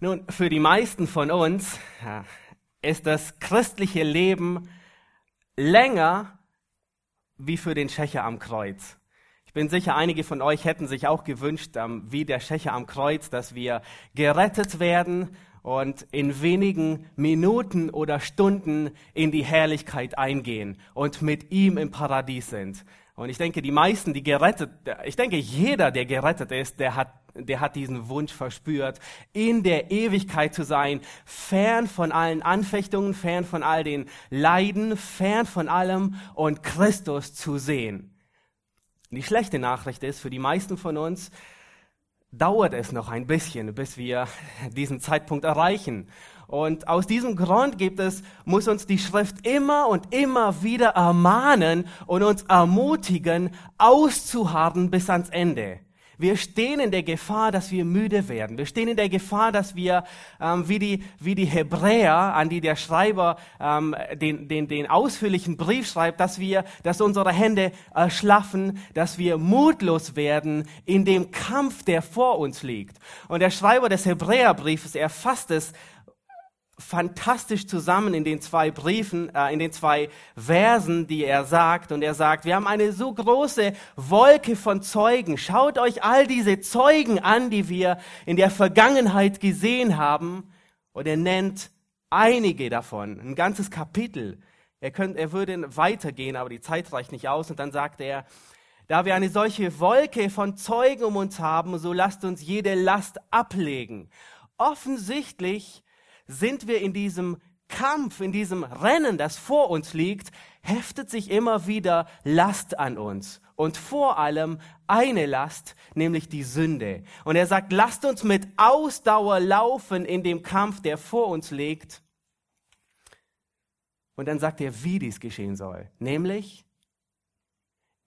Nun, für die meisten von uns ist das christliche Leben länger wie für den Schächer am Kreuz. Ich bin sicher, einige von euch hätten sich auch gewünscht, ähm, wie der Schächer am Kreuz, dass wir gerettet werden und in wenigen Minuten oder Stunden in die Herrlichkeit eingehen und mit ihm im Paradies sind. Und ich denke, die meisten, die gerettet, ich denke, jeder, der gerettet ist, der hat, der hat diesen Wunsch verspürt, in der Ewigkeit zu sein, fern von allen Anfechtungen, fern von all den Leiden, fern von allem und Christus zu sehen. Die schlechte Nachricht ist, für die meisten von uns dauert es noch ein bisschen, bis wir diesen Zeitpunkt erreichen. Und aus diesem Grund gibt es, muss uns die Schrift immer und immer wieder ermahnen und uns ermutigen, auszuharren bis ans Ende. Wir stehen in der Gefahr, dass wir müde werden. Wir stehen in der Gefahr, dass wir ähm, wie, die, wie die Hebräer, an die der Schreiber ähm, den, den, den ausführlichen Brief schreibt, dass wir, dass unsere Hände erschlaffen, dass wir mutlos werden in dem Kampf, der vor uns liegt. Und der Schreiber des Hebräerbriefes, er fasst es fantastisch zusammen in den zwei Briefen, äh, in den zwei Versen, die er sagt. Und er sagt, wir haben eine so große Wolke von Zeugen. Schaut euch all diese Zeugen an, die wir in der Vergangenheit gesehen haben. Und er nennt einige davon, ein ganzes Kapitel. Er, könnt, er würde weitergehen, aber die Zeit reicht nicht aus. Und dann sagt er, da wir eine solche Wolke von Zeugen um uns haben, so lasst uns jede Last ablegen. Offensichtlich sind wir in diesem Kampf, in diesem Rennen, das vor uns liegt, heftet sich immer wieder Last an uns. Und vor allem eine Last, nämlich die Sünde. Und er sagt, lasst uns mit Ausdauer laufen in dem Kampf, der vor uns liegt. Und dann sagt er, wie dies geschehen soll. Nämlich,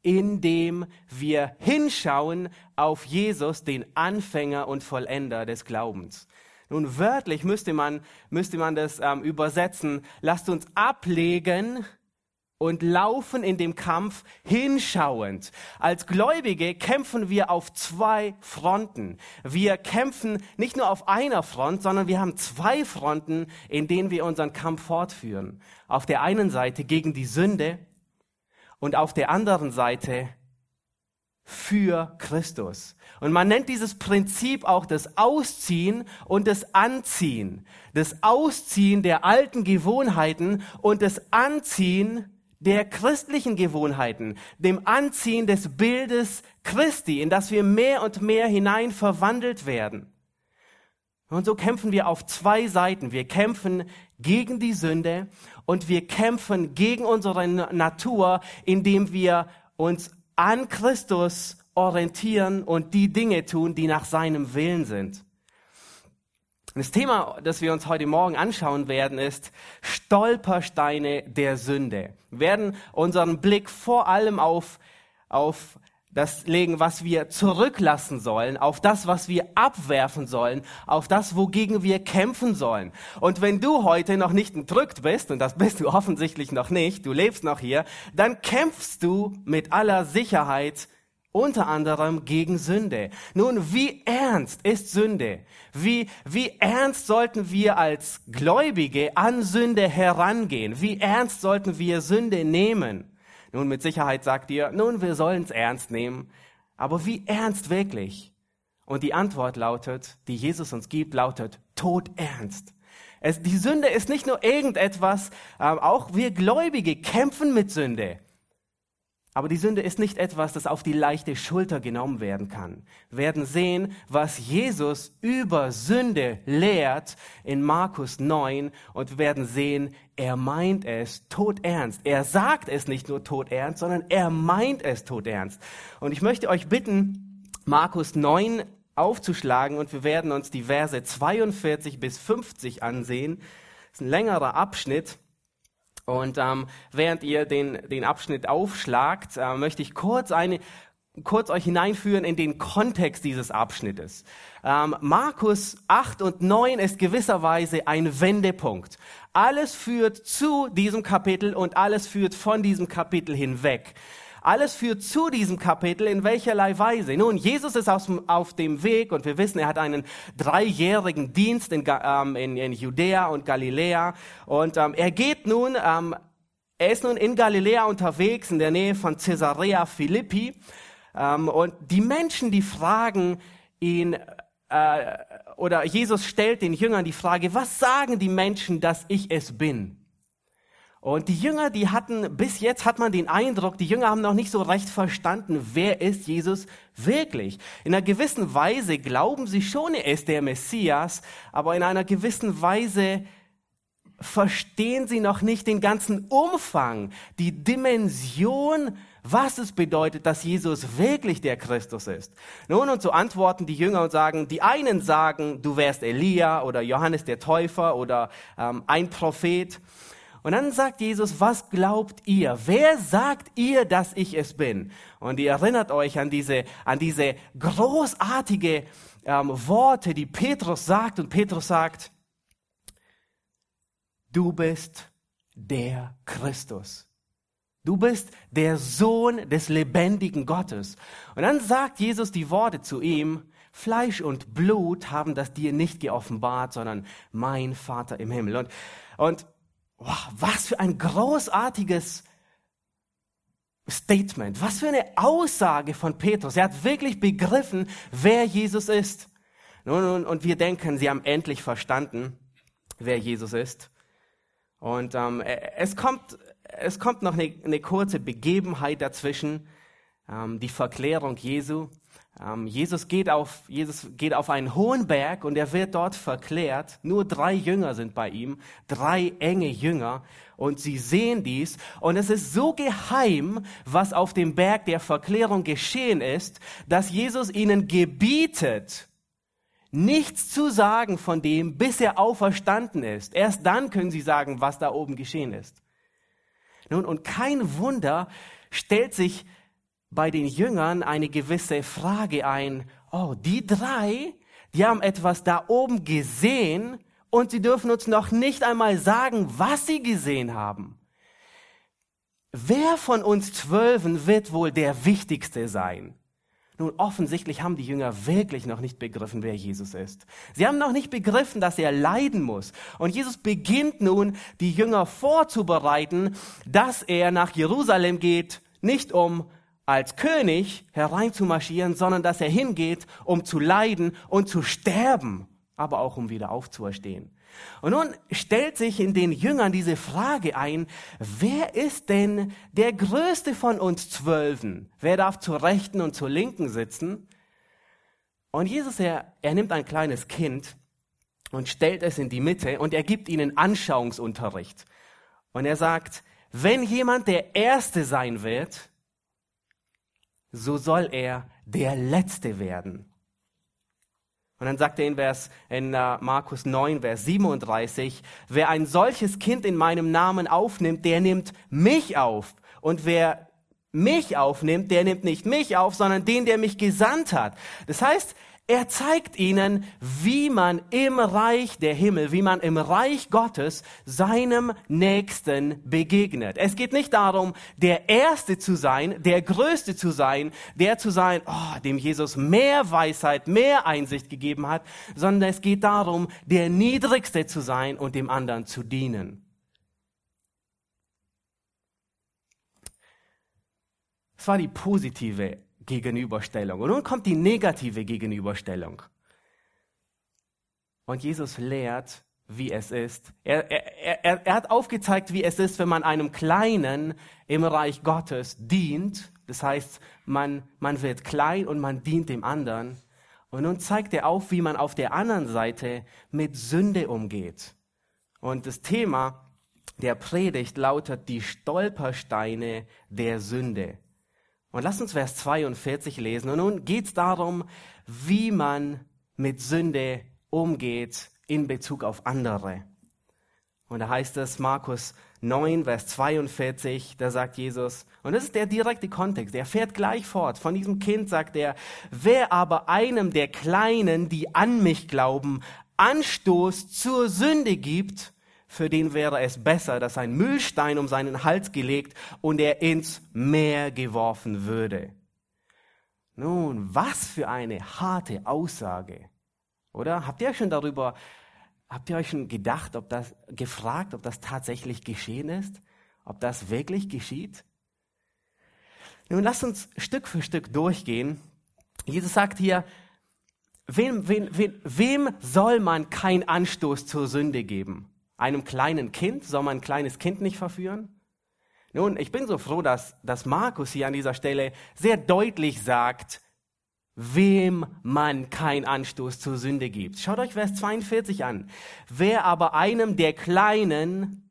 indem wir hinschauen auf Jesus, den Anfänger und Vollender des Glaubens. Nun wörtlich müsste man, müsste man das ähm, übersetzen. Lasst uns ablegen und laufen in dem Kampf hinschauend. Als Gläubige kämpfen wir auf zwei Fronten. Wir kämpfen nicht nur auf einer Front, sondern wir haben zwei Fronten, in denen wir unseren Kampf fortführen. Auf der einen Seite gegen die Sünde und auf der anderen Seite für Christus. Und man nennt dieses Prinzip auch das Ausziehen und das Anziehen. Das Ausziehen der alten Gewohnheiten und das Anziehen der christlichen Gewohnheiten, dem Anziehen des Bildes Christi, in das wir mehr und mehr hinein verwandelt werden. Und so kämpfen wir auf zwei Seiten. Wir kämpfen gegen die Sünde und wir kämpfen gegen unsere Natur, indem wir uns an Christus orientieren und die Dinge tun, die nach seinem Willen sind. Das Thema, das wir uns heute Morgen anschauen werden, ist Stolpersteine der Sünde. Wir werden unseren Blick vor allem auf, auf das legen, was wir zurücklassen sollen, auf das, was wir abwerfen sollen, auf das, wogegen wir kämpfen sollen. Und wenn du heute noch nicht entrückt bist, und das bist du offensichtlich noch nicht, du lebst noch hier, dann kämpfst du mit aller Sicherheit unter anderem gegen Sünde. Nun, wie ernst ist Sünde? Wie, wie ernst sollten wir als Gläubige an Sünde herangehen? Wie ernst sollten wir Sünde nehmen? Nun, mit Sicherheit sagt ihr, nun, wir sollen es ernst nehmen. Aber wie ernst wirklich? Und die Antwort lautet, die Jesus uns gibt, lautet todernst. Es, die Sünde ist nicht nur irgendetwas, äh, auch wir Gläubige kämpfen mit Sünde. Aber die Sünde ist nicht etwas, das auf die leichte Schulter genommen werden kann. Wir werden sehen, was Jesus über Sünde lehrt in Markus 9 und wir werden sehen, er meint es todernst. Er sagt es nicht nur todernst, sondern er meint es todernst. Und ich möchte euch bitten, Markus 9 aufzuschlagen und wir werden uns die Verse 42 bis 50 ansehen. Das ist ein längerer Abschnitt. Und ähm, während ihr den, den Abschnitt aufschlagt, äh, möchte ich kurz, eine, kurz euch hineinführen in den Kontext dieses Abschnittes. Ähm, Markus 8 und 9 ist gewisserweise ein Wendepunkt. Alles führt zu diesem Kapitel und alles führt von diesem Kapitel hinweg. Alles führt zu diesem Kapitel in welcherlei Weise. Nun, Jesus ist auf dem Weg und wir wissen, er hat einen dreijährigen Dienst in, ähm, in, in Judäa und Galiläa und ähm, er geht nun, ähm, er ist nun in Galiläa unterwegs in der Nähe von Caesarea Philippi ähm, und die Menschen, die fragen ihn, äh, oder Jesus stellt den Jüngern die Frage, was sagen die Menschen, dass ich es bin? Und die Jünger, die hatten, bis jetzt hat man den Eindruck, die Jünger haben noch nicht so recht verstanden, wer ist Jesus wirklich. In einer gewissen Weise glauben sie schon, er ist der Messias, aber in einer gewissen Weise verstehen sie noch nicht den ganzen Umfang, die Dimension was es bedeutet, dass Jesus wirklich der Christus ist. Nun, und so antworten die Jünger und sagen, die einen sagen, du wärst Elia oder Johannes der Täufer oder ähm, ein Prophet. Und dann sagt Jesus, was glaubt ihr? Wer sagt ihr, dass ich es bin? Und ihr erinnert euch an diese, an diese großartige ähm, Worte, die Petrus sagt. Und Petrus sagt, du bist der Christus. Du bist der Sohn des lebendigen Gottes. Und dann sagt Jesus die Worte zu ihm, Fleisch und Blut haben das dir nicht geoffenbart, sondern mein Vater im Himmel. Und, und wow, was für ein großartiges Statement, was für eine Aussage von Petrus. Er hat wirklich begriffen, wer Jesus ist. Und, und, wir denken, sie haben endlich verstanden, wer Jesus ist. Und ähm, es kommt es kommt noch eine, eine kurze Begebenheit dazwischen, ähm, die Verklärung Jesu. Ähm, Jesus, geht auf, Jesus geht auf einen hohen Berg und er wird dort verklärt. Nur drei Jünger sind bei ihm, drei enge Jünger. Und sie sehen dies. Und es ist so geheim, was auf dem Berg der Verklärung geschehen ist, dass Jesus ihnen gebietet, nichts zu sagen von dem, bis er auferstanden ist. Erst dann können sie sagen, was da oben geschehen ist. Nun, und kein Wunder stellt sich bei den Jüngern eine gewisse Frage ein. Oh, die drei, die haben etwas da oben gesehen und sie dürfen uns noch nicht einmal sagen, was sie gesehen haben. Wer von uns Zwölfen wird wohl der Wichtigste sein? Nun, offensichtlich haben die Jünger wirklich noch nicht begriffen, wer Jesus ist. Sie haben noch nicht begriffen, dass er leiden muss. Und Jesus beginnt nun, die Jünger vorzubereiten, dass er nach Jerusalem geht, nicht um als König hereinzumarschieren, sondern dass er hingeht, um zu leiden und zu sterben, aber auch um wieder aufzuerstehen. Und nun stellt sich in den Jüngern diese Frage ein, wer ist denn der größte von uns Zwölfen? Wer darf zur Rechten und zur Linken sitzen? Und Jesus, er, er nimmt ein kleines Kind und stellt es in die Mitte und er gibt ihnen Anschauungsunterricht. Und er sagt, wenn jemand der Erste sein wird, so soll er der Letzte werden. Und dann sagt er in Vers, in uh, Markus 9, Vers 37, wer ein solches Kind in meinem Namen aufnimmt, der nimmt mich auf. Und wer mich aufnimmt, der nimmt nicht mich auf, sondern den, der mich gesandt hat. Das heißt, er zeigt ihnen, wie man im Reich der Himmel, wie man im Reich Gottes seinem Nächsten begegnet. Es geht nicht darum, der Erste zu sein, der Größte zu sein, der zu sein, oh, dem Jesus mehr Weisheit, mehr Einsicht gegeben hat, sondern es geht darum, der Niedrigste zu sein und dem anderen zu dienen. Es war die positive Gegenüberstellung. Und nun kommt die negative Gegenüberstellung. Und Jesus lehrt, wie es ist. Er, er, er, er hat aufgezeigt, wie es ist, wenn man einem Kleinen im Reich Gottes dient. Das heißt, man, man wird klein und man dient dem anderen. Und nun zeigt er auf, wie man auf der anderen Seite mit Sünde umgeht. Und das Thema der Predigt lautet die Stolpersteine der Sünde. Und lasst uns Vers 42 lesen. Und nun geht es darum, wie man mit Sünde umgeht in Bezug auf andere. Und da heißt es Markus 9, Vers 42, da sagt Jesus, und das ist der direkte Kontext, er fährt gleich fort. Von diesem Kind sagt er, wer aber einem der Kleinen, die an mich glauben, Anstoß zur Sünde gibt, für den wäre es besser, dass ein Müllstein um seinen Hals gelegt und er ins Meer geworfen würde. Nun, was für eine harte Aussage. Oder? Habt ihr euch schon darüber, habt ihr euch schon gedacht, ob das, gefragt, ob das tatsächlich geschehen ist? Ob das wirklich geschieht? Nun, lasst uns Stück für Stück durchgehen. Jesus sagt hier, wem, wem, wem, wem soll man keinen Anstoß zur Sünde geben? Einem kleinen Kind? Soll man ein kleines Kind nicht verführen? Nun, ich bin so froh, dass, dass Markus hier an dieser Stelle sehr deutlich sagt, wem man keinen Anstoß zur Sünde gibt. Schaut euch Vers 42 an. Wer aber einem der Kleinen,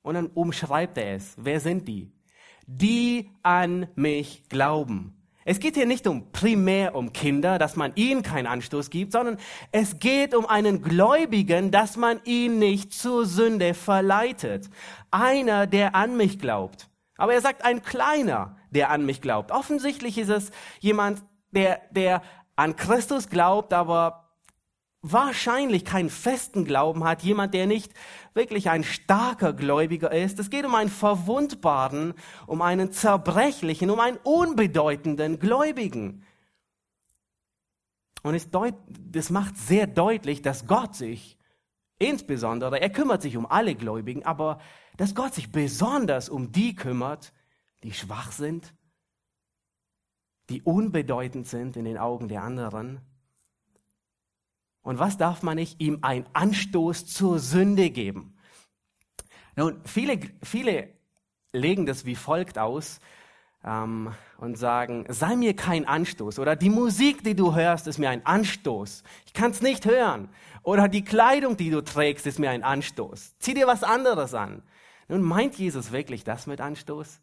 und dann umschreibt er es, wer sind die? Die an mich glauben. Es geht hier nicht um primär um Kinder, dass man ihnen keinen Anstoß gibt, sondern es geht um einen Gläubigen, dass man ihn nicht zur Sünde verleitet. Einer, der an mich glaubt. Aber er sagt ein kleiner, der an mich glaubt. Offensichtlich ist es jemand, der, der an Christus glaubt, aber wahrscheinlich keinen festen Glauben hat, jemand, der nicht wirklich ein starker Gläubiger ist. Es geht um einen verwundbaren, um einen zerbrechlichen, um einen unbedeutenden Gläubigen. Und es das macht sehr deutlich, dass Gott sich insbesondere, er kümmert sich um alle Gläubigen, aber dass Gott sich besonders um die kümmert, die schwach sind, die unbedeutend sind in den Augen der anderen und was darf man nicht? Ihm einen Anstoß zur Sünde geben. Nun, viele, viele legen das wie folgt aus ähm, und sagen, sei mir kein Anstoß. Oder die Musik, die du hörst, ist mir ein Anstoß. Ich kann es nicht hören. Oder die Kleidung, die du trägst, ist mir ein Anstoß. Zieh dir was anderes an. Nun, meint Jesus wirklich das mit Anstoß?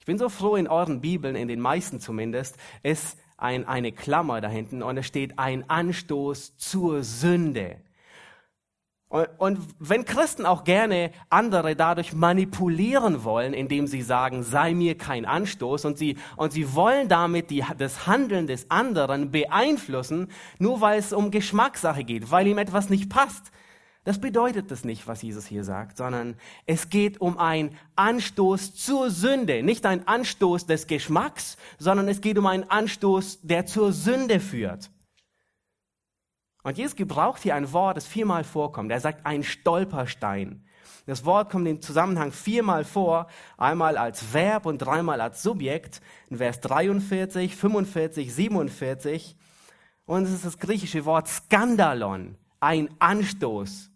Ich bin so froh, in euren Bibeln, in den meisten zumindest, ist ein, eine Klammer da hinten und es steht ein Anstoß zur Sünde. Und, und wenn Christen auch gerne andere dadurch manipulieren wollen, indem sie sagen, sei mir kein Anstoß und sie, und sie wollen damit die, das Handeln des anderen beeinflussen, nur weil es um Geschmackssache geht, weil ihm etwas nicht passt, das bedeutet das nicht, was Jesus hier sagt, sondern es geht um einen Anstoß zur Sünde. Nicht ein Anstoß des Geschmacks, sondern es geht um einen Anstoß, der zur Sünde führt. Und Jesus gebraucht hier ein Wort, das viermal vorkommt. Er sagt ein Stolperstein. Das Wort kommt im Zusammenhang viermal vor, einmal als Verb und dreimal als Subjekt, in Vers 43, 45, 47. Und es ist das griechische Wort Skandalon, ein Anstoß.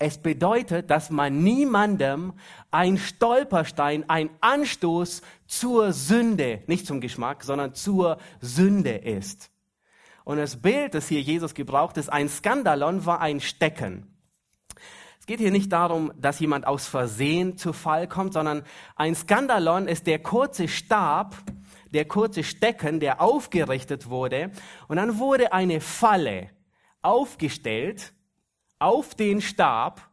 Es bedeutet, dass man niemandem ein Stolperstein, ein Anstoß zur Sünde, nicht zum Geschmack, sondern zur Sünde ist. Und das Bild, das hier Jesus gebraucht ist, ein Skandalon war ein Stecken. Es geht hier nicht darum, dass jemand aus Versehen zu Fall kommt, sondern ein Skandalon ist der kurze Stab, der kurze Stecken, der aufgerichtet wurde. Und dann wurde eine Falle aufgestellt, auf den Stab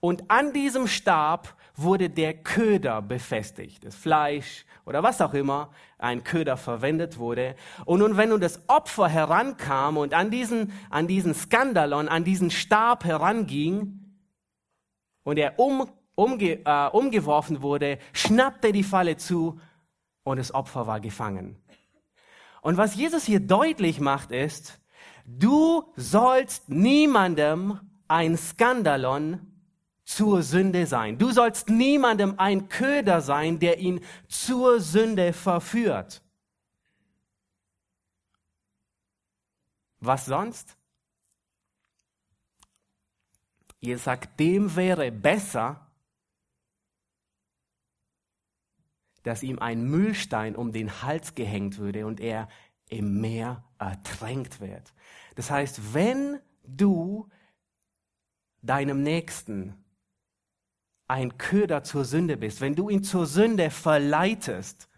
und an diesem Stab wurde der Köder befestigt, das Fleisch oder was auch immer ein Köder verwendet wurde. Und nun, wenn nun das Opfer herankam und an diesen, an diesen Skandalon, an diesen Stab heranging und er um, umge, äh, umgeworfen wurde, schnappte die Falle zu und das Opfer war gefangen. Und was Jesus hier deutlich macht ist, du sollst niemandem ein Skandalon zur Sünde sein. Du sollst niemandem ein Köder sein, der ihn zur Sünde verführt. Was sonst? Ihr sagt, dem wäre besser, dass ihm ein Müllstein um den Hals gehängt würde und er im Meer ertränkt wird. Das heißt, wenn du deinem Nächsten ein Köder zur Sünde bist, wenn du ihn zur Sünde verleitest,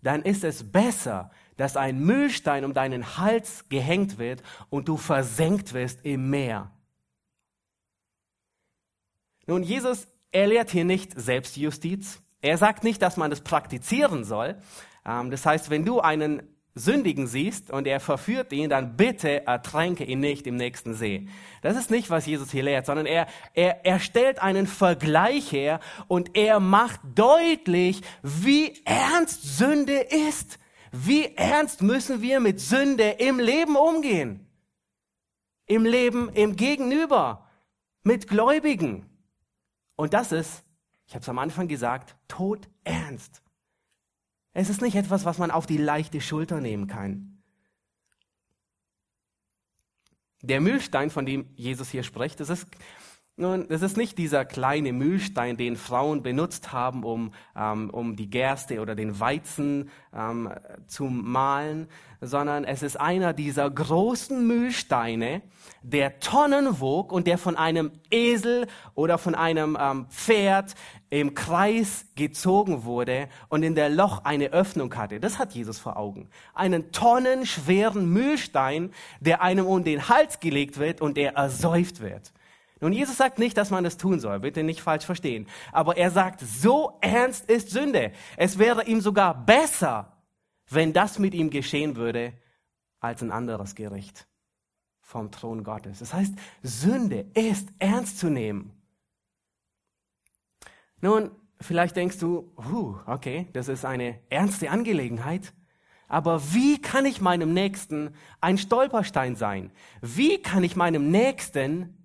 dann ist es besser, dass ein Müllstein um deinen Hals gehängt wird und du versenkt wirst im Meer. Nun, Jesus, er lehrt hier nicht Selbstjustiz. Er sagt nicht, dass man das praktizieren soll. Ähm, das heißt, wenn du einen sündigen siehst und er verführt ihn, dann bitte ertränke ihn nicht im nächsten See. Das ist nicht, was Jesus hier lehrt, sondern er, er, er stellt einen Vergleich her und er macht deutlich, wie ernst Sünde ist. Wie ernst müssen wir mit Sünde im Leben umgehen? Im Leben, im Gegenüber, mit Gläubigen. Und das ist, ich habe es am Anfang gesagt, todernst. Es ist nicht etwas, was man auf die leichte Schulter nehmen kann. Der Mühlstein, von dem Jesus hier spricht, das ist nun, das ist nicht dieser kleine Mühlstein, den Frauen benutzt haben, um, ähm, um die Gerste oder den Weizen ähm, zu mahlen, sondern es ist einer dieser großen Mühlsteine, der Tonnen wog und der von einem Esel oder von einem ähm, Pferd im Kreis gezogen wurde und in der Loch eine Öffnung hatte. Das hat Jesus vor Augen. Einen tonnenschweren Mühlstein, der einem um den Hals gelegt wird und der ersäuft wird. Nun, Jesus sagt nicht, dass man das tun soll, bitte nicht falsch verstehen. Aber er sagt, so ernst ist Sünde. Es wäre ihm sogar besser, wenn das mit ihm geschehen würde, als ein anderes Gericht vom Thron Gottes. Das heißt, Sünde ist ernst zu nehmen. Nun, vielleicht denkst du, huh, okay, das ist eine ernste Angelegenheit. Aber wie kann ich meinem Nächsten ein Stolperstein sein? Wie kann ich meinem Nächsten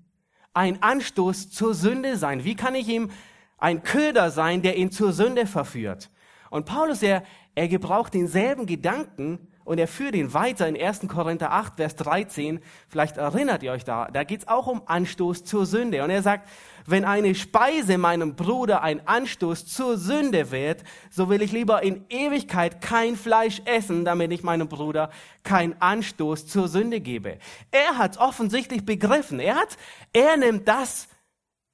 ein Anstoß zur Sünde sein? Wie kann ich ihm ein Köder sein, der ihn zur Sünde verführt? Und Paulus, er, er gebraucht denselben Gedanken und er führt ihn weiter in 1. Korinther 8, Vers 13. Vielleicht erinnert ihr euch da. Da geht es auch um Anstoß zur Sünde. Und er sagt, wenn eine Speise meinem Bruder ein Anstoß zur Sünde wird, so will ich lieber in Ewigkeit kein Fleisch essen, damit ich meinem Bruder keinen Anstoß zur Sünde gebe. Er hat offensichtlich begriffen. Er hat, er nimmt das,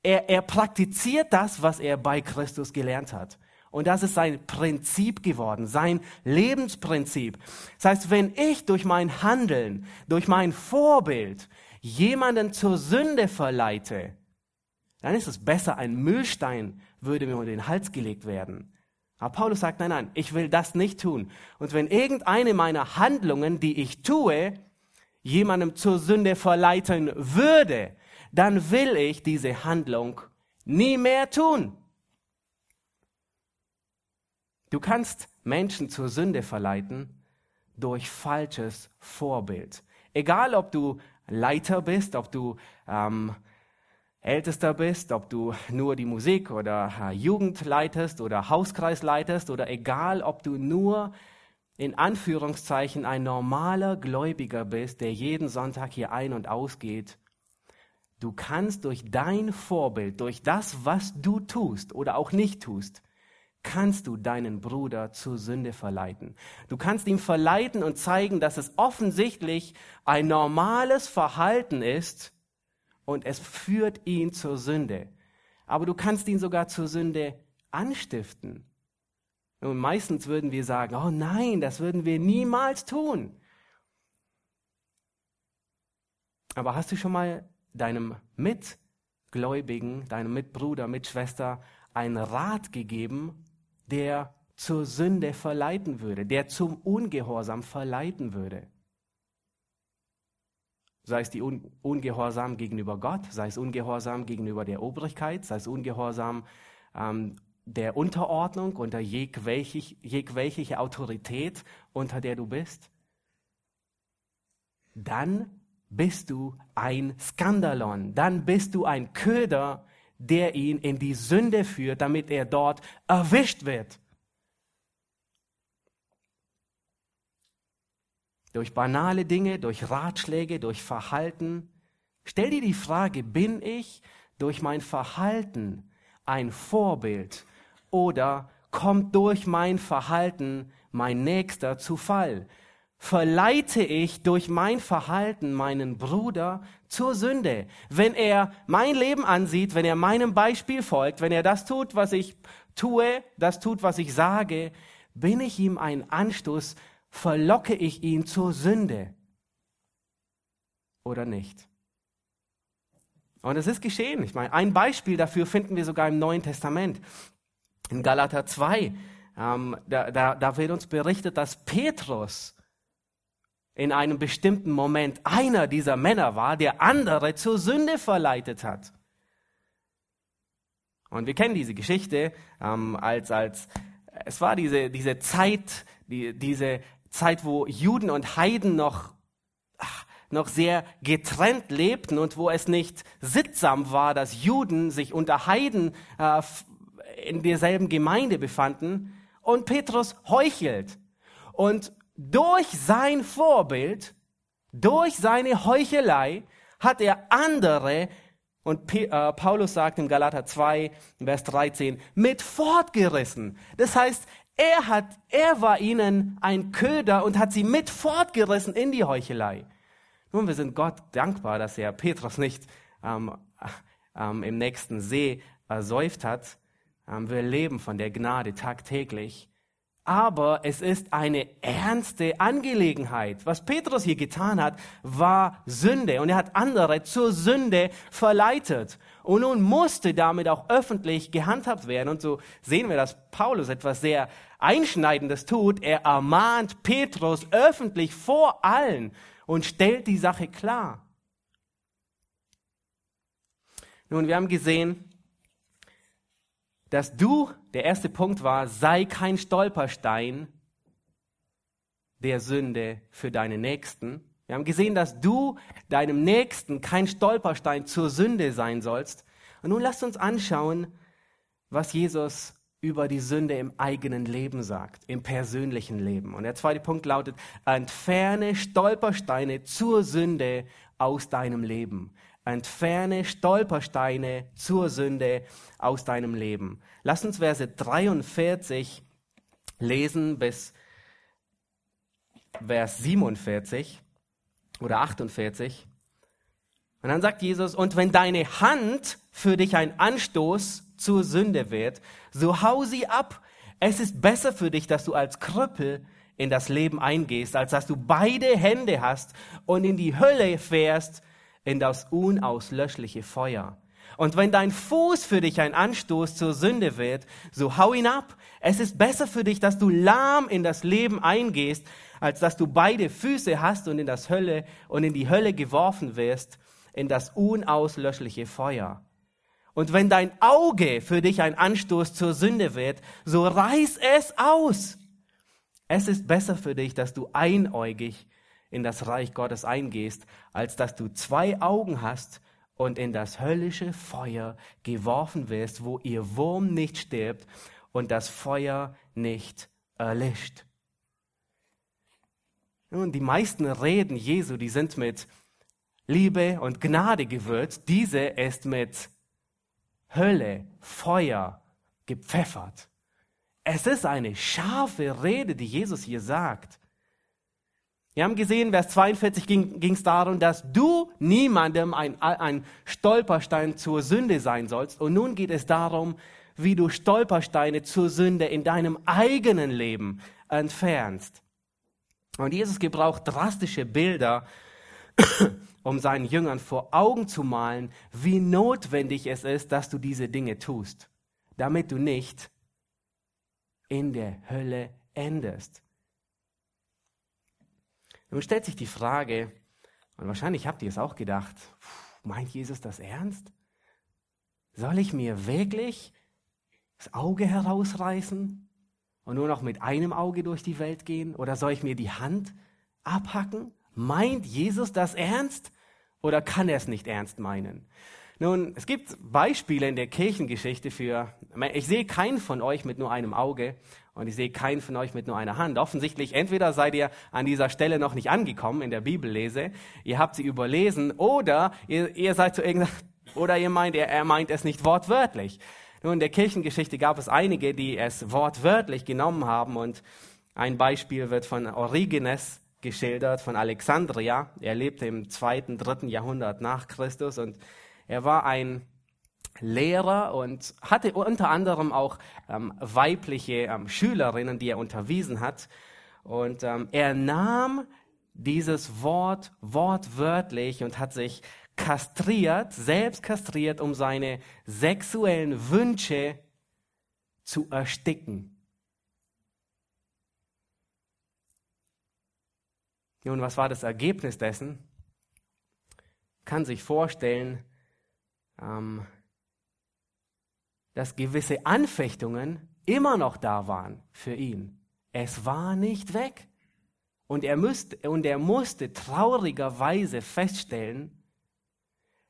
er, er praktiziert das, was er bei Christus gelernt hat. Und das ist sein Prinzip geworden, sein Lebensprinzip. Das heißt, wenn ich durch mein Handeln, durch mein Vorbild jemanden zur Sünde verleite, dann ist es besser, ein Müllstein würde mir unter den Hals gelegt werden. Aber Paulus sagt, nein, nein, ich will das nicht tun. Und wenn irgendeine meiner Handlungen, die ich tue, jemandem zur Sünde verleiten würde, dann will ich diese Handlung nie mehr tun. Du kannst Menschen zur Sünde verleiten durch falsches Vorbild. Egal, ob du Leiter bist, ob du ähm, Ältester bist, ob du nur die Musik oder äh, Jugend leitest oder Hauskreis leitest oder egal, ob du nur in Anführungszeichen ein normaler Gläubiger bist, der jeden Sonntag hier ein- und ausgeht. Du kannst durch dein Vorbild, durch das, was du tust oder auch nicht tust, kannst du deinen Bruder zur Sünde verleiten. Du kannst ihm verleiten und zeigen, dass es offensichtlich ein normales Verhalten ist und es führt ihn zur Sünde. Aber du kannst ihn sogar zur Sünde anstiften. Und meistens würden wir sagen, oh nein, das würden wir niemals tun. Aber hast du schon mal deinem Mitgläubigen, deinem Mitbruder, Mitschwester einen Rat gegeben, der zur Sünde verleiten würde, der zum Ungehorsam verleiten würde. Sei es die Un Ungehorsam gegenüber Gott, sei es Ungehorsam gegenüber der Obrigkeit, sei es Ungehorsam ähm, der Unterordnung unter jegwelche, jegwelche Autorität, unter der du bist. Dann bist du ein Skandalon, dann bist du ein Köder, der ihn in die Sünde führt, damit er dort erwischt wird. Durch banale Dinge, durch Ratschläge, durch Verhalten. Stell dir die Frage, bin ich durch mein Verhalten ein Vorbild oder kommt durch mein Verhalten mein Nächster zu Fall? Verleite ich durch mein Verhalten meinen Bruder zur Sünde. Wenn er mein Leben ansieht, wenn er meinem Beispiel folgt, wenn er das tut, was ich tue, das tut, was ich sage, bin ich ihm ein Anstoß, verlocke ich ihn zur Sünde oder nicht? Und es ist geschehen. Ich meine, ein Beispiel dafür finden wir sogar im Neuen Testament. In Galater 2, ähm, da, da, da wird uns berichtet, dass Petrus in einem bestimmten Moment einer dieser Männer war, der andere zur Sünde verleitet hat. Und wir kennen diese Geschichte ähm, als, als, es war diese, diese Zeit, die, diese Zeit, wo Juden und Heiden noch, ach, noch sehr getrennt lebten und wo es nicht sittsam war, dass Juden sich unter Heiden äh, in derselben Gemeinde befanden. Und Petrus heuchelt. Und durch sein Vorbild, durch seine Heuchelei hat er andere, und äh, Paulus sagt in Galater 2, Vers 13, mit fortgerissen. Das heißt, er hat, er war ihnen ein Köder und hat sie mit fortgerissen in die Heuchelei. Nun, wir sind Gott dankbar, dass er Petrus nicht ähm, ähm, im nächsten See ersäuft hat. Ähm, wir leben von der Gnade tagtäglich aber es ist eine ernste Angelegenheit. Was Petrus hier getan hat, war Sünde und er hat andere zur Sünde verleitet. Und nun musste damit auch öffentlich gehandhabt werden. Und so sehen wir, dass Paulus etwas sehr Einschneidendes tut. Er ermahnt Petrus öffentlich vor allen und stellt die Sache klar. Nun, wir haben gesehen, dass du, der erste Punkt war, sei kein Stolperstein der Sünde für deine Nächsten. Wir haben gesehen, dass du deinem Nächsten kein Stolperstein zur Sünde sein sollst. Und nun lasst uns anschauen, was Jesus über die Sünde im eigenen Leben sagt, im persönlichen Leben. Und der zweite Punkt lautet, entferne Stolpersteine zur Sünde aus deinem Leben. Entferne Stolpersteine zur Sünde aus deinem Leben. Lass uns Verse 43 lesen bis Vers 47 oder 48. Und dann sagt Jesus, und wenn deine Hand für dich ein Anstoß zur Sünde wird, so hau sie ab. Es ist besser für dich, dass du als Krüppel in das Leben eingehst, als dass du beide Hände hast und in die Hölle fährst, in das unauslöschliche Feuer. Und wenn dein Fuß für dich ein Anstoß zur Sünde wird, so hau ihn ab. Es ist besser für dich, dass du lahm in das Leben eingehst, als dass du beide Füße hast und in das Hölle und in die Hölle geworfen wirst, in das unauslöschliche Feuer. Und wenn dein Auge für dich ein Anstoß zur Sünde wird, so reiß es aus. Es ist besser für dich, dass du einäugig in das Reich Gottes eingehst, als dass du zwei Augen hast und in das höllische Feuer geworfen wirst, wo ihr Wurm nicht stirbt und das Feuer nicht erlischt. Nun, die meisten Reden Jesu, die sind mit Liebe und Gnade gewürzt. Diese ist mit Hölle, Feuer gepfeffert. Es ist eine scharfe Rede, die Jesus hier sagt. Wir haben gesehen, Vers 42 ging es darum, dass du niemandem ein, ein Stolperstein zur Sünde sein sollst. Und nun geht es darum, wie du Stolpersteine zur Sünde in deinem eigenen Leben entfernst. Und Jesus gebraucht drastische Bilder, um seinen Jüngern vor Augen zu malen, wie notwendig es ist, dass du diese Dinge tust, damit du nicht in der Hölle endest. Nun stellt sich die Frage, und wahrscheinlich habt ihr es auch gedacht, meint Jesus das ernst? Soll ich mir wirklich das Auge herausreißen und nur noch mit einem Auge durch die Welt gehen? Oder soll ich mir die Hand abhacken? Meint Jesus das ernst? Oder kann er es nicht ernst meinen? Nun, es gibt Beispiele in der Kirchengeschichte für, ich sehe keinen von euch mit nur einem Auge und ich sehe keinen von euch mit nur einer Hand. Offensichtlich, entweder seid ihr an dieser Stelle noch nicht angekommen in der Bibellese, ihr habt sie überlesen, oder ihr, ihr seid zu irgendeiner, oder ihr meint, er, er meint es nicht wortwörtlich. Nun, in der Kirchengeschichte gab es einige, die es wortwörtlich genommen haben und ein Beispiel wird von Origenes geschildert, von Alexandria. Er lebte im zweiten, dritten Jahrhundert nach Christus und er war ein Lehrer und hatte unter anderem auch ähm, weibliche ähm, Schülerinnen, die er unterwiesen hat. Und ähm, er nahm dieses Wort wortwörtlich und hat sich kastriert, selbst kastriert, um seine sexuellen Wünsche zu ersticken. Nun, was war das Ergebnis dessen? Kann sich vorstellen, ähm, dass gewisse Anfechtungen immer noch da waren für ihn. Es war nicht weg. Und er, müsste, und er musste traurigerweise feststellen,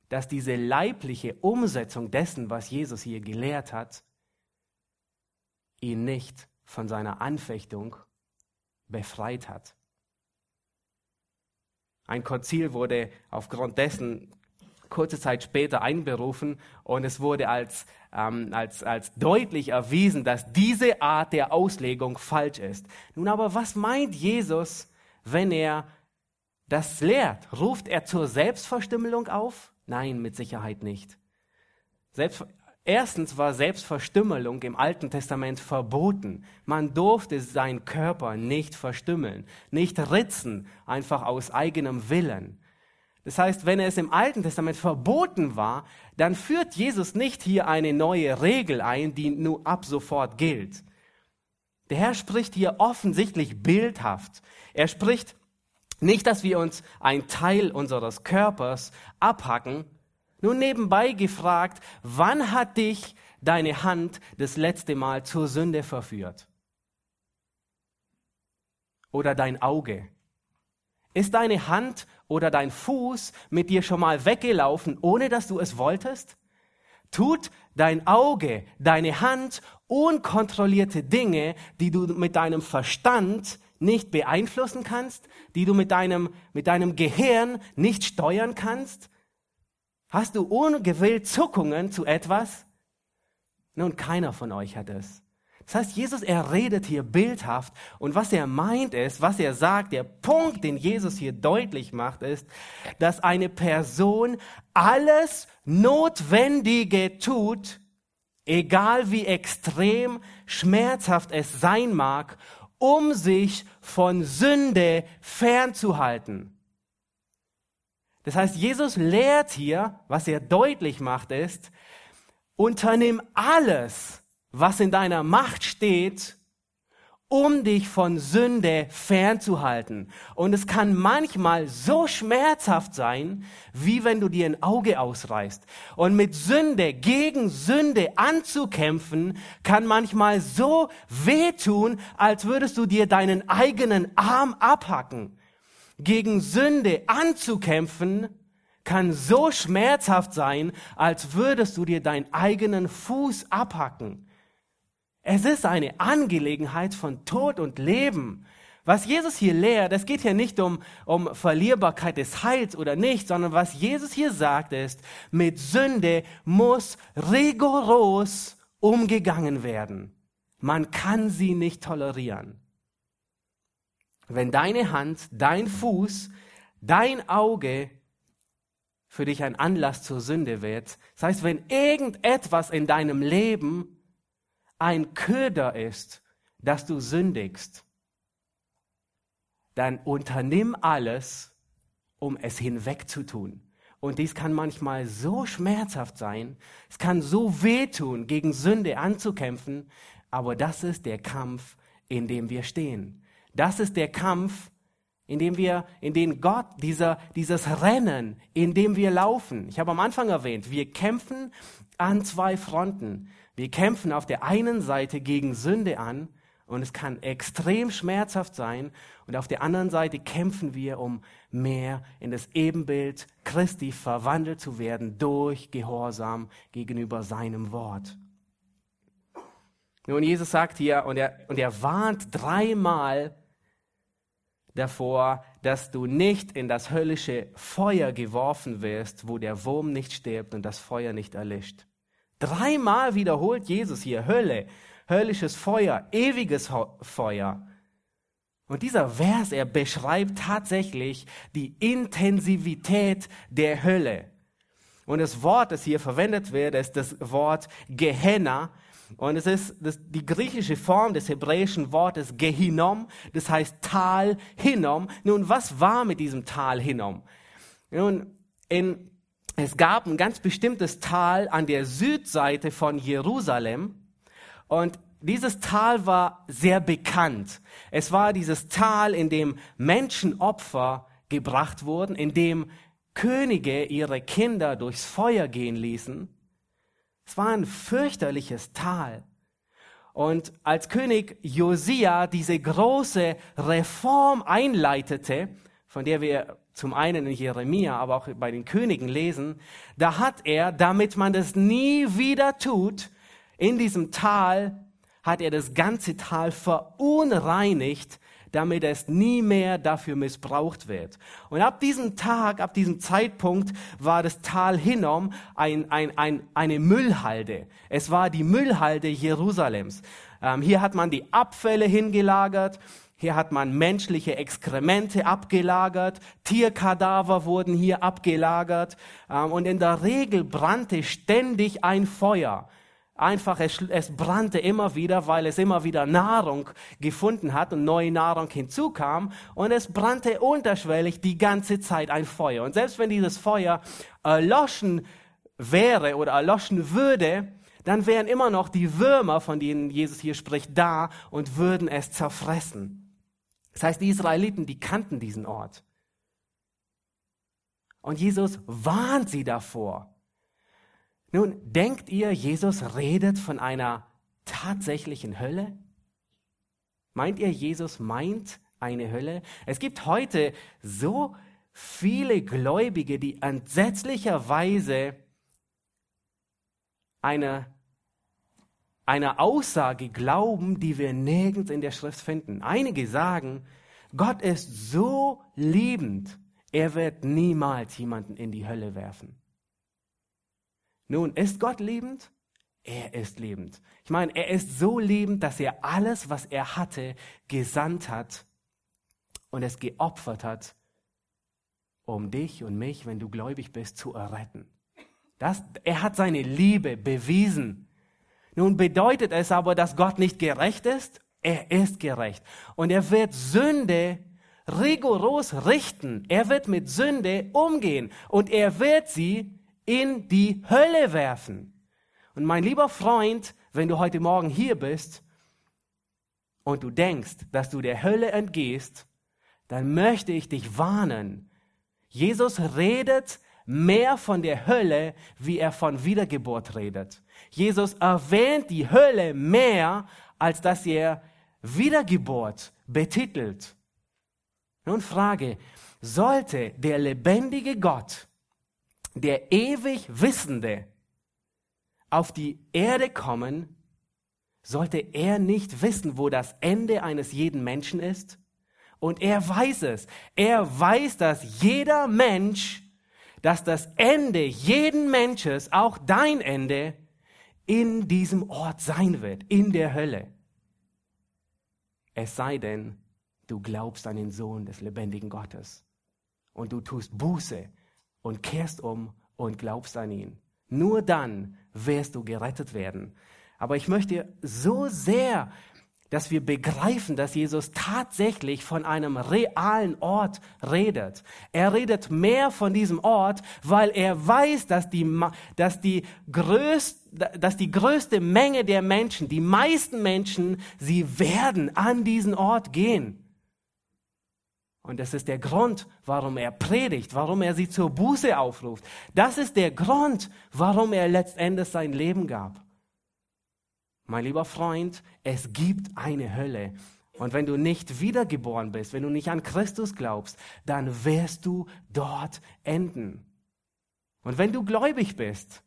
dass diese leibliche Umsetzung dessen, was Jesus hier gelehrt hat, ihn nicht von seiner Anfechtung befreit hat. Ein Konzil wurde aufgrund dessen kurze Zeit später einberufen und es wurde als, ähm, als, als deutlich erwiesen, dass diese Art der Auslegung falsch ist. Nun aber, was meint Jesus, wenn er das lehrt? Ruft er zur Selbstverstümmelung auf? Nein, mit Sicherheit nicht. Selbst, erstens war Selbstverstümmelung im Alten Testament verboten. Man durfte seinen Körper nicht verstümmeln, nicht ritzen, einfach aus eigenem Willen. Das heißt, wenn es im Alten Testament verboten war, dann führt Jesus nicht hier eine neue Regel ein, die nur ab sofort gilt. Der Herr spricht hier offensichtlich bildhaft. Er spricht nicht, dass wir uns ein Teil unseres Körpers abhacken. Nur nebenbei gefragt, wann hat dich deine Hand das letzte Mal zur Sünde verführt? Oder dein Auge? Ist deine Hand oder dein Fuß mit dir schon mal weggelaufen, ohne dass du es wolltest? Tut dein Auge, deine Hand unkontrollierte Dinge, die du mit deinem Verstand nicht beeinflussen kannst, die du mit deinem, mit deinem Gehirn nicht steuern kannst? Hast du ungewillt Zuckungen zu etwas? Nun, keiner von euch hat es. Das heißt, Jesus, er redet hier bildhaft und was er meint ist, was er sagt, der Punkt, den Jesus hier deutlich macht, ist, dass eine Person alles Notwendige tut, egal wie extrem schmerzhaft es sein mag, um sich von Sünde fernzuhalten. Das heißt, Jesus lehrt hier, was er deutlich macht, ist, unternimm alles, was in deiner Macht steht, um dich von Sünde fernzuhalten. Und es kann manchmal so schmerzhaft sein, wie wenn du dir ein Auge ausreißt. Und mit Sünde, gegen Sünde anzukämpfen, kann manchmal so wehtun, als würdest du dir deinen eigenen Arm abhacken. Gegen Sünde anzukämpfen, kann so schmerzhaft sein, als würdest du dir deinen eigenen Fuß abhacken. Es ist eine Angelegenheit von Tod und Leben. Was Jesus hier lehrt, es geht hier nicht um, um Verlierbarkeit des Heils oder nicht, sondern was Jesus hier sagt ist, mit Sünde muss rigoros umgegangen werden. Man kann sie nicht tolerieren. Wenn deine Hand, dein Fuß, dein Auge für dich ein Anlass zur Sünde wird, das heißt, wenn irgendetwas in deinem Leben ein Köder ist, dass du sündigst, dann unternimm alles, um es hinwegzutun. Und dies kann manchmal so schmerzhaft sein, es kann so wehtun, gegen Sünde anzukämpfen, aber das ist der Kampf, in dem wir stehen. Das ist der Kampf, in dem wir, in dem Gott, dieser, dieses Rennen, in dem wir laufen. Ich habe am Anfang erwähnt, wir kämpfen an zwei Fronten. Wir kämpfen auf der einen Seite gegen Sünde an und es kann extrem schmerzhaft sein und auf der anderen Seite kämpfen wir, um mehr in das Ebenbild Christi verwandelt zu werden durch Gehorsam gegenüber seinem Wort. Nun, Jesus sagt hier, und er, und er warnt dreimal davor, dass du nicht in das höllische Feuer geworfen wirst, wo der Wurm nicht stirbt und das Feuer nicht erlischt. Dreimal wiederholt Jesus hier Hölle, höllisches Feuer, ewiges Feuer. Und dieser Vers, er beschreibt tatsächlich die Intensivität der Hölle. Und das Wort, das hier verwendet wird, ist das Wort Gehenna. Und es ist das, die griechische Form des hebräischen Wortes Gehinom, das heißt Tal Hinnom. Nun, was war mit diesem Tal Hinnom? Nun, in es gab ein ganz bestimmtes Tal an der Südseite von Jerusalem und dieses Tal war sehr bekannt. Es war dieses Tal, in dem Menschenopfer gebracht wurden, in dem Könige ihre Kinder durchs Feuer gehen ließen. Es war ein fürchterliches Tal. Und als König Josia diese große Reform einleitete, von der wir zum einen in Jeremia, aber auch bei den Königen lesen, da hat er, damit man das nie wieder tut, in diesem Tal, hat er das ganze Tal verunreinigt, damit es nie mehr dafür missbraucht wird. Und ab diesem Tag, ab diesem Zeitpunkt war das Tal Hinnom ein, ein, ein, eine Müllhalde. Es war die Müllhalde Jerusalems. Ähm, hier hat man die Abfälle hingelagert. Hier hat man menschliche Exkremente abgelagert, Tierkadaver wurden hier abgelagert ähm, und in der Regel brannte ständig ein Feuer. Einfach, es, es brannte immer wieder, weil es immer wieder Nahrung gefunden hat und neue Nahrung hinzukam. Und es brannte unterschwellig die ganze Zeit ein Feuer. Und selbst wenn dieses Feuer erloschen wäre oder erloschen würde, dann wären immer noch die Würmer, von denen Jesus hier spricht, da und würden es zerfressen. Das heißt, die Israeliten, die kannten diesen Ort. Und Jesus warnt sie davor. Nun, denkt ihr, Jesus redet von einer tatsächlichen Hölle? Meint ihr, Jesus meint eine Hölle? Es gibt heute so viele Gläubige, die entsetzlicherweise eine, eine Aussage glauben, die wir nirgends in der Schrift finden. Einige sagen, Gott ist so liebend, er wird niemals jemanden in die Hölle werfen. Nun, ist Gott liebend? Er ist liebend. Ich meine, er ist so liebend, dass er alles, was er hatte, gesandt hat und es geopfert hat, um dich und mich, wenn du gläubig bist, zu erretten. Das, er hat seine Liebe bewiesen. Nun bedeutet es aber, dass Gott nicht gerecht ist? Er ist gerecht. Und er wird Sünde rigoros richten. Er wird mit Sünde umgehen. Und er wird sie in die Hölle werfen. Und mein lieber Freund, wenn du heute Morgen hier bist und du denkst, dass du der Hölle entgehst, dann möchte ich dich warnen. Jesus redet mehr von der Hölle, wie er von Wiedergeburt redet. Jesus erwähnt die Hölle mehr, als dass er Wiedergeburt betitelt. Nun Frage, sollte der lebendige Gott der ewig Wissende auf die Erde kommen, sollte er nicht wissen, wo das Ende eines jeden Menschen ist? Und er weiß es. Er weiß, dass jeder Mensch, dass das Ende jeden Mensches, auch dein Ende, in diesem Ort sein wird, in der Hölle. Es sei denn, du glaubst an den Sohn des lebendigen Gottes und du tust Buße und kehrst um und glaubst an ihn. Nur dann wirst du gerettet werden. Aber ich möchte so sehr, dass wir begreifen, dass Jesus tatsächlich von einem realen Ort redet. Er redet mehr von diesem Ort, weil er weiß, dass die, dass die, größt, dass die größte Menge der Menschen, die meisten Menschen, sie werden an diesen Ort gehen. Und das ist der Grund, warum er predigt, warum er sie zur Buße aufruft. Das ist der Grund, warum er letztendlich sein Leben gab. Mein lieber Freund, es gibt eine Hölle. Und wenn du nicht wiedergeboren bist, wenn du nicht an Christus glaubst, dann wirst du dort enden. Und wenn du gläubig bist,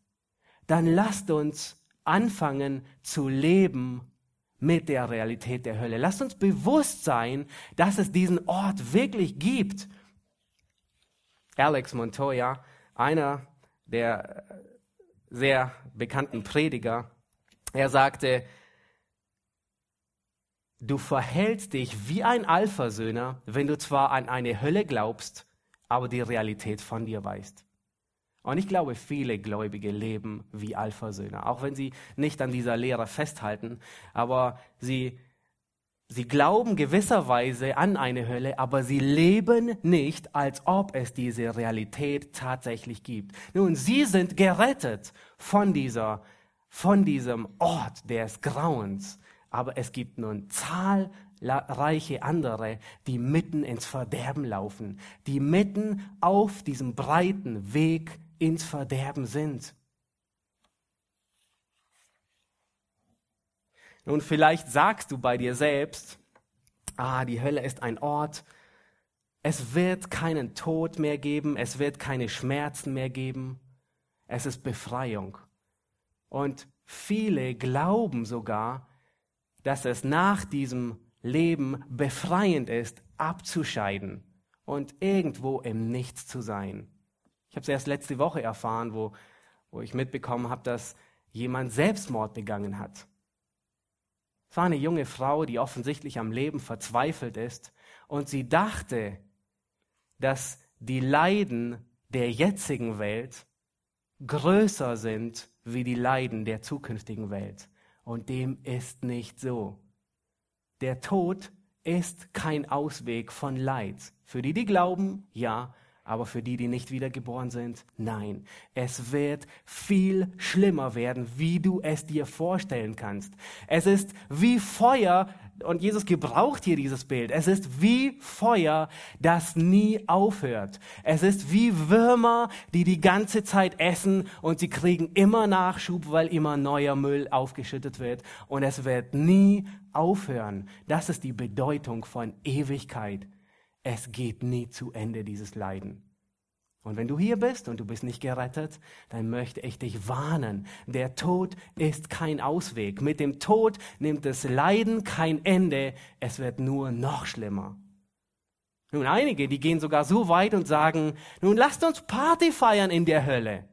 dann lasst uns anfangen zu leben mit der Realität der Hölle. Lasst uns bewusst sein, dass es diesen Ort wirklich gibt. Alex Montoya, einer der sehr bekannten Prediger, er sagte, du verhältst dich wie ein Alphasöhner, wenn du zwar an eine Hölle glaubst, aber die Realität von dir weißt. Und ich glaube, viele Gläubige leben wie Alphasöhne, auch wenn sie nicht an dieser Lehre festhalten, aber sie, sie glauben gewisserweise an eine Hölle, aber sie leben nicht, als ob es diese Realität tatsächlich gibt. Nun, sie sind gerettet von dieser, von diesem Ort des Grauens, Aber es gibt nun zahlreiche andere, die mitten ins Verderben laufen, die mitten auf diesem breiten Weg ins Verderben sind. Nun, vielleicht sagst du bei dir selbst, ah, die Hölle ist ein Ort, es wird keinen Tod mehr geben, es wird keine Schmerzen mehr geben, es ist Befreiung. Und viele glauben sogar, dass es nach diesem Leben befreiend ist, abzuscheiden und irgendwo im Nichts zu sein. Ich habe es erst letzte Woche erfahren, wo, wo ich mitbekommen habe, dass jemand Selbstmord begangen hat. Es war eine junge Frau, die offensichtlich am Leben verzweifelt ist und sie dachte, dass die Leiden der jetzigen Welt größer sind wie die Leiden der zukünftigen Welt. Und dem ist nicht so. Der Tod ist kein Ausweg von Leid. Für die, die glauben, ja, aber für die, die nicht wiedergeboren sind, nein. Es wird viel schlimmer werden, wie du es dir vorstellen kannst. Es ist wie Feuer, und Jesus gebraucht hier dieses Bild. Es ist wie Feuer, das nie aufhört. Es ist wie Würmer, die die ganze Zeit essen und sie kriegen immer Nachschub, weil immer neuer Müll aufgeschüttet wird. Und es wird nie aufhören. Das ist die Bedeutung von Ewigkeit. Es geht nie zu Ende, dieses Leiden. Und wenn du hier bist und du bist nicht gerettet, dann möchte ich dich warnen. Der Tod ist kein Ausweg. Mit dem Tod nimmt das Leiden kein Ende. Es wird nur noch schlimmer. Nun, einige, die gehen sogar so weit und sagen, nun lasst uns Party feiern in der Hölle.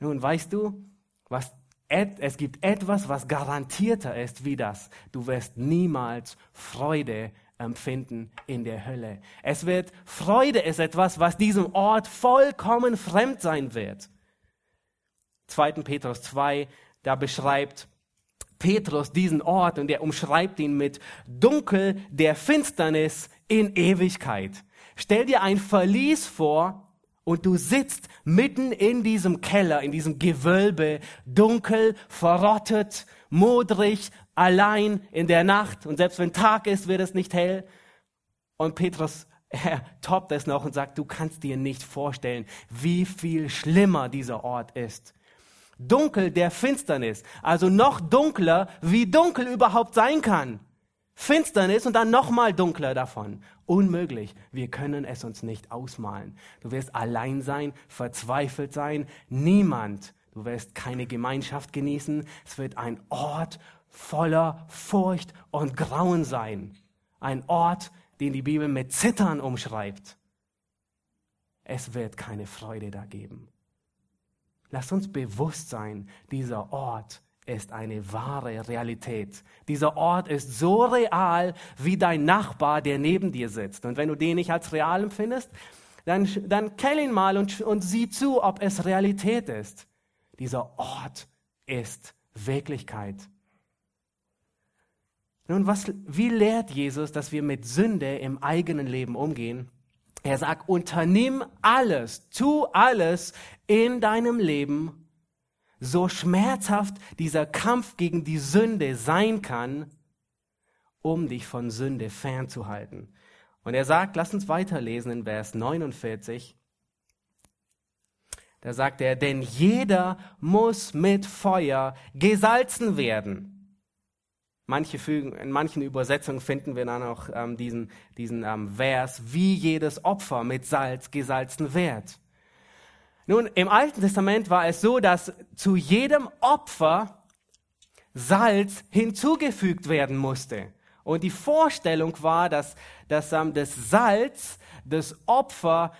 Nun, weißt du, was, es gibt etwas, was garantierter ist wie das. Du wirst niemals Freude empfinden in der Hölle. Es wird, Freude ist etwas, was diesem Ort vollkommen fremd sein wird. 2. Petrus 2, da beschreibt Petrus diesen Ort und er umschreibt ihn mit Dunkel der Finsternis in Ewigkeit. Stell dir ein Verlies vor, und du sitzt mitten in diesem Keller, in diesem Gewölbe, dunkel, verrottet, modrig, allein in der Nacht und selbst wenn Tag ist, wird es nicht hell. Und Petrus, er toppt es noch und sagt, du kannst dir nicht vorstellen, wie viel schlimmer dieser Ort ist. Dunkel der Finsternis, also noch dunkler, wie dunkel überhaupt sein kann. Finsternis und dann nochmal dunkler davon. Unmöglich. Wir können es uns nicht ausmalen. Du wirst allein sein, verzweifelt sein, niemand. Du wirst keine Gemeinschaft genießen. Es wird ein Ort voller Furcht und Grauen sein. Ein Ort, den die Bibel mit Zittern umschreibt. Es wird keine Freude da geben. Lasst uns bewusst sein, dieser Ort ist eine wahre Realität. Dieser Ort ist so real wie dein Nachbar, der neben dir sitzt. Und wenn du den nicht als real empfindest, dann, dann kenn ihn mal und, und sieh zu, ob es Realität ist. Dieser Ort ist Wirklichkeit. Nun, was, wie lehrt Jesus, dass wir mit Sünde im eigenen Leben umgehen? Er sagt, unternimm alles, tu alles in deinem Leben, so schmerzhaft dieser Kampf gegen die Sünde sein kann, um dich von Sünde fernzuhalten. Und er sagt, lass uns weiterlesen in Vers 49. Da sagt er, denn jeder muss mit Feuer gesalzen werden. Manche fügen, in manchen Übersetzungen finden wir dann auch ähm, diesen, diesen ähm, Vers, wie jedes Opfer mit Salz gesalzen wird. Nun, im Alten Testament war es so, dass zu jedem Opfer Salz hinzugefügt werden musste. Und die Vorstellung war, dass, dass ähm, das Salz das Opfer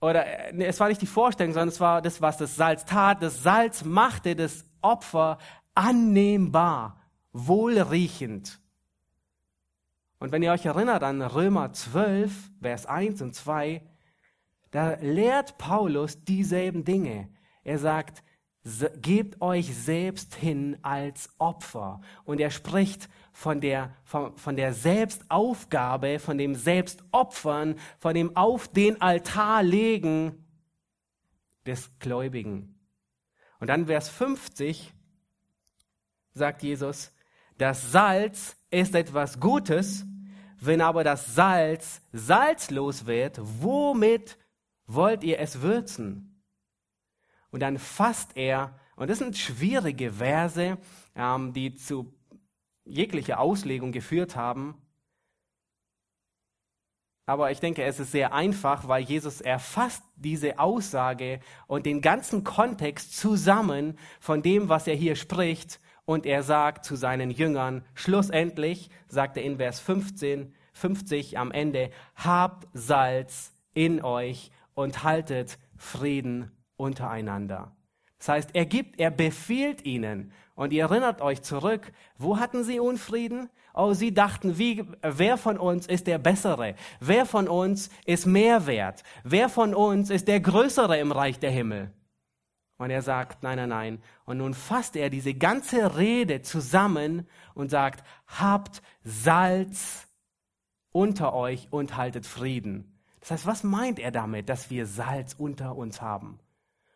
oder nee, es war nicht die Vorstellung, sondern es war das, was das Salz tat. Das Salz machte das Opfer annehmbar wohlriechend. Und wenn ihr euch erinnert an Römer 12, Vers 1 und 2, da lehrt Paulus dieselben Dinge. Er sagt, gebt euch selbst hin als Opfer. Und er spricht von der, von, von der Selbstaufgabe, von dem Selbstopfern, von dem auf den Altar legen des Gläubigen. Und dann Vers 50 sagt Jesus, Das Salz ist etwas Gutes, wenn aber das Salz salzlos wird, womit wollt ihr es würzen? Und dann fasst er, und das sind schwierige Verse, ähm, die zu jeglicher Auslegung geführt haben. Aber ich denke, es ist sehr einfach, weil Jesus erfasst diese Aussage und den ganzen Kontext zusammen von dem, was er hier spricht. Und er sagt zu seinen Jüngern, schlussendlich, sagt er in Vers 15, 50 am Ende, habt Salz in euch und haltet Frieden untereinander. Das heißt, er gibt, er befiehlt ihnen. Und ihr erinnert euch zurück, wo hatten sie Unfrieden? Oh, sie dachten, wie, wer von uns ist der Bessere? Wer von uns ist mehr wert? Wer von uns ist der Größere im Reich der Himmel? Und er sagt, nein, nein, nein. Und nun fasst er diese ganze Rede zusammen und sagt, habt Salz unter euch und haltet Frieden. Das heißt, was meint er damit, dass wir Salz unter uns haben?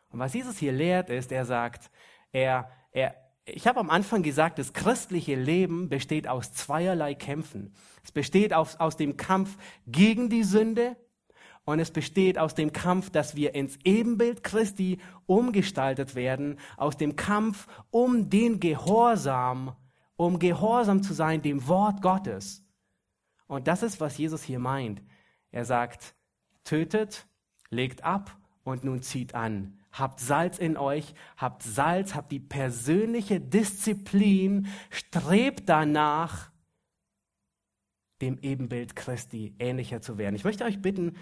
Und was Jesus hier lehrt, ist, er sagt, er, er, ich habe am Anfang gesagt, das christliche Leben besteht aus zweierlei Kämpfen. Es besteht aus, aus dem Kampf gegen die Sünde und es besteht aus dem Kampf, dass wir ins Ebenbild Christi umgestaltet werden, aus dem Kampf um den Gehorsam, um gehorsam zu sein dem Wort Gottes. Und das ist, was Jesus hier meint. Er sagt, tötet, legt ab und nun zieht an. Habt Salz in euch, habt Salz, habt die persönliche Disziplin, strebt danach, dem Ebenbild Christi ähnlicher zu werden. Ich möchte euch bitten,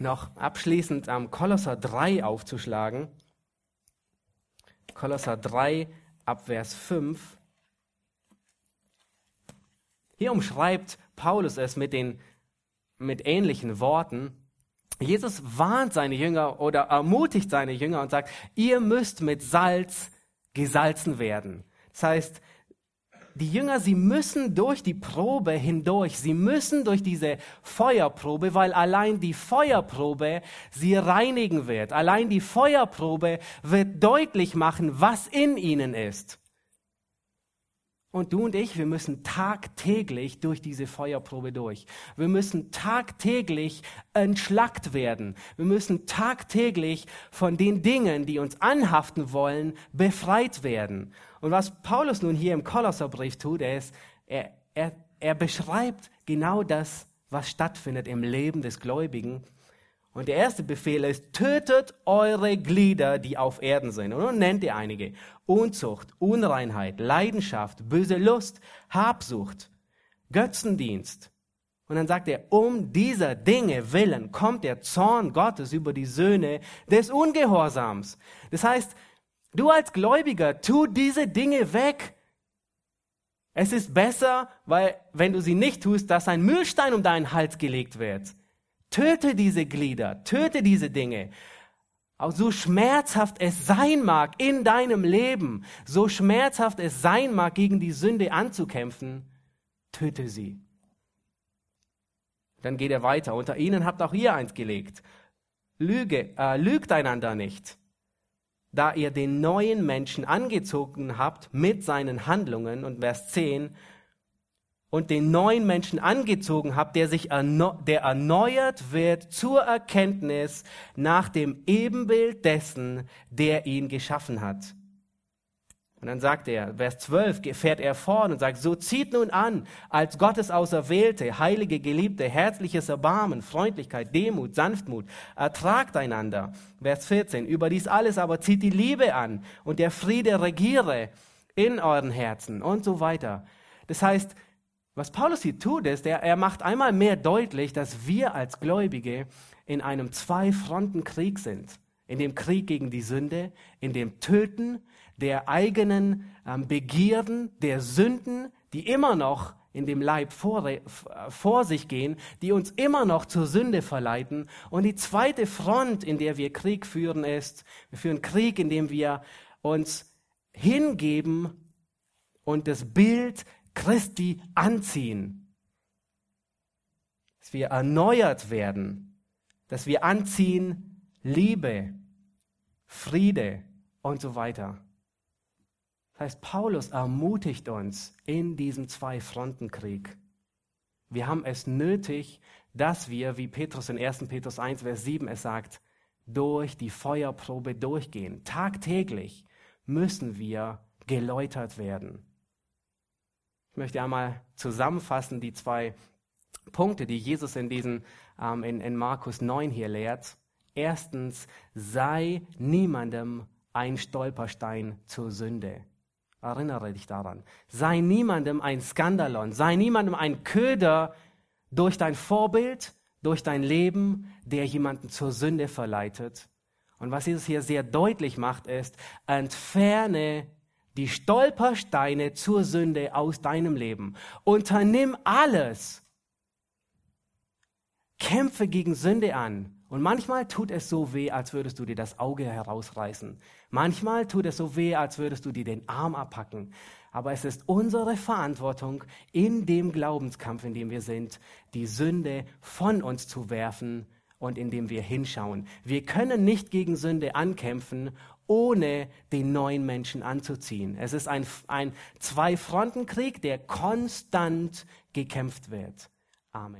noch abschließend am Kolosser 3 aufzuschlagen. Kolosser 3 ab Vers 5. Hier umschreibt Paulus es mit, den, mit ähnlichen Worten. Jesus warnt seine Jünger oder ermutigt seine Jünger und sagt, ihr müsst mit Salz gesalzen werden. Das heißt, die Jünger, sie müssen durch die Probe hindurch, sie müssen durch diese Feuerprobe, weil allein die Feuerprobe sie reinigen wird. Allein die Feuerprobe wird deutlich machen, was in ihnen ist. Und du und ich, wir müssen tagtäglich durch diese Feuerprobe durch. Wir müssen tagtäglich entschlackt werden. Wir müssen tagtäglich von den Dingen, die uns anhaften wollen, befreit werden. Und was Paulus nun hier im Kolosserbrief tut, ist, er, er, er beschreibt genau das, was stattfindet im Leben des Gläubigen und der erste Befehl ist, tötet eure Glieder, die auf Erden sind. Und nun nennt ihr einige. Unzucht, Unreinheit, Leidenschaft, böse Lust, Habsucht, Götzendienst. Und dann sagt er, um dieser Dinge willen kommt der Zorn Gottes über die Söhne des Ungehorsams. Das heißt, du als Gläubiger, tu diese Dinge weg. Es ist besser, weil wenn du sie nicht tust, dass ein Mühlstein um deinen Hals gelegt wird. Töte diese Glieder, töte diese Dinge. Auch so schmerzhaft es sein mag in deinem Leben, so schmerzhaft es sein mag, gegen die Sünde anzukämpfen, töte sie. Dann geht er weiter. Unter ihnen habt auch ihr eins gelegt. Lüge, äh, lügt einander nicht, da ihr den neuen Menschen angezogen habt mit seinen Handlungen. Und Vers 10, und den neuen Menschen angezogen habt, der sich erneu der erneuert wird zur Erkenntnis nach dem Ebenbild dessen, der ihn geschaffen hat. Und dann sagt er, Vers 12, fährt er fort und sagt, so zieht nun an, als Gottes Auserwählte, heilige, geliebte, herzliches Erbarmen, Freundlichkeit, Demut, Sanftmut, ertragt einander. Vers 14, über dies alles aber zieht die Liebe an und der Friede regiere in euren Herzen und so weiter. Das heißt, was Paulus hier tut, ist, er, er macht einmal mehr deutlich, dass wir als Gläubige in einem Zwei-Fronten-Krieg sind. In dem Krieg gegen die Sünde, in dem Töten der eigenen ähm, Begierden, der Sünden, die immer noch in dem Leib vor, vor sich gehen, die uns immer noch zur Sünde verleiten. Und die zweite Front, in der wir Krieg führen, ist, wir führen Krieg, in dem wir uns hingeben und das Bild Christi anziehen. Dass wir erneuert werden, dass wir anziehen Liebe, Friede und so weiter. Das heißt, Paulus ermutigt uns in diesem Zwei-Fronten-Krieg. Wir haben es nötig, dass wir, wie Petrus in 1. Petrus 1, Vers 7 es sagt, durch die Feuerprobe durchgehen. Tagtäglich müssen wir geläutert werden. Ich möchte einmal zusammenfassen die zwei Punkte, die Jesus in, diesen, ähm, in, in Markus 9 hier lehrt. Erstens, sei niemandem ein Stolperstein zur Sünde. Erinnere dich daran. Sei niemandem ein Skandalon, sei niemandem ein Köder durch dein Vorbild, durch dein Leben, der jemanden zur Sünde verleitet. Und was Jesus hier sehr deutlich macht, ist, entferne die Stolpersteine zur Sünde aus deinem Leben. Unternimm alles. Kämpfe gegen Sünde an. Und manchmal tut es so weh, als würdest du dir das Auge herausreißen. Manchmal tut es so weh, als würdest du dir den Arm abpacken. Aber es ist unsere Verantwortung, in dem Glaubenskampf, in dem wir sind, die Sünde von uns zu werfen und in dem wir hinschauen. Wir können nicht gegen Sünde ankämpfen, ohne den neuen Menschen anzuziehen. Es ist ein, ein Zwei-Fronten-Krieg, der konstant gekämpft wird. Amen.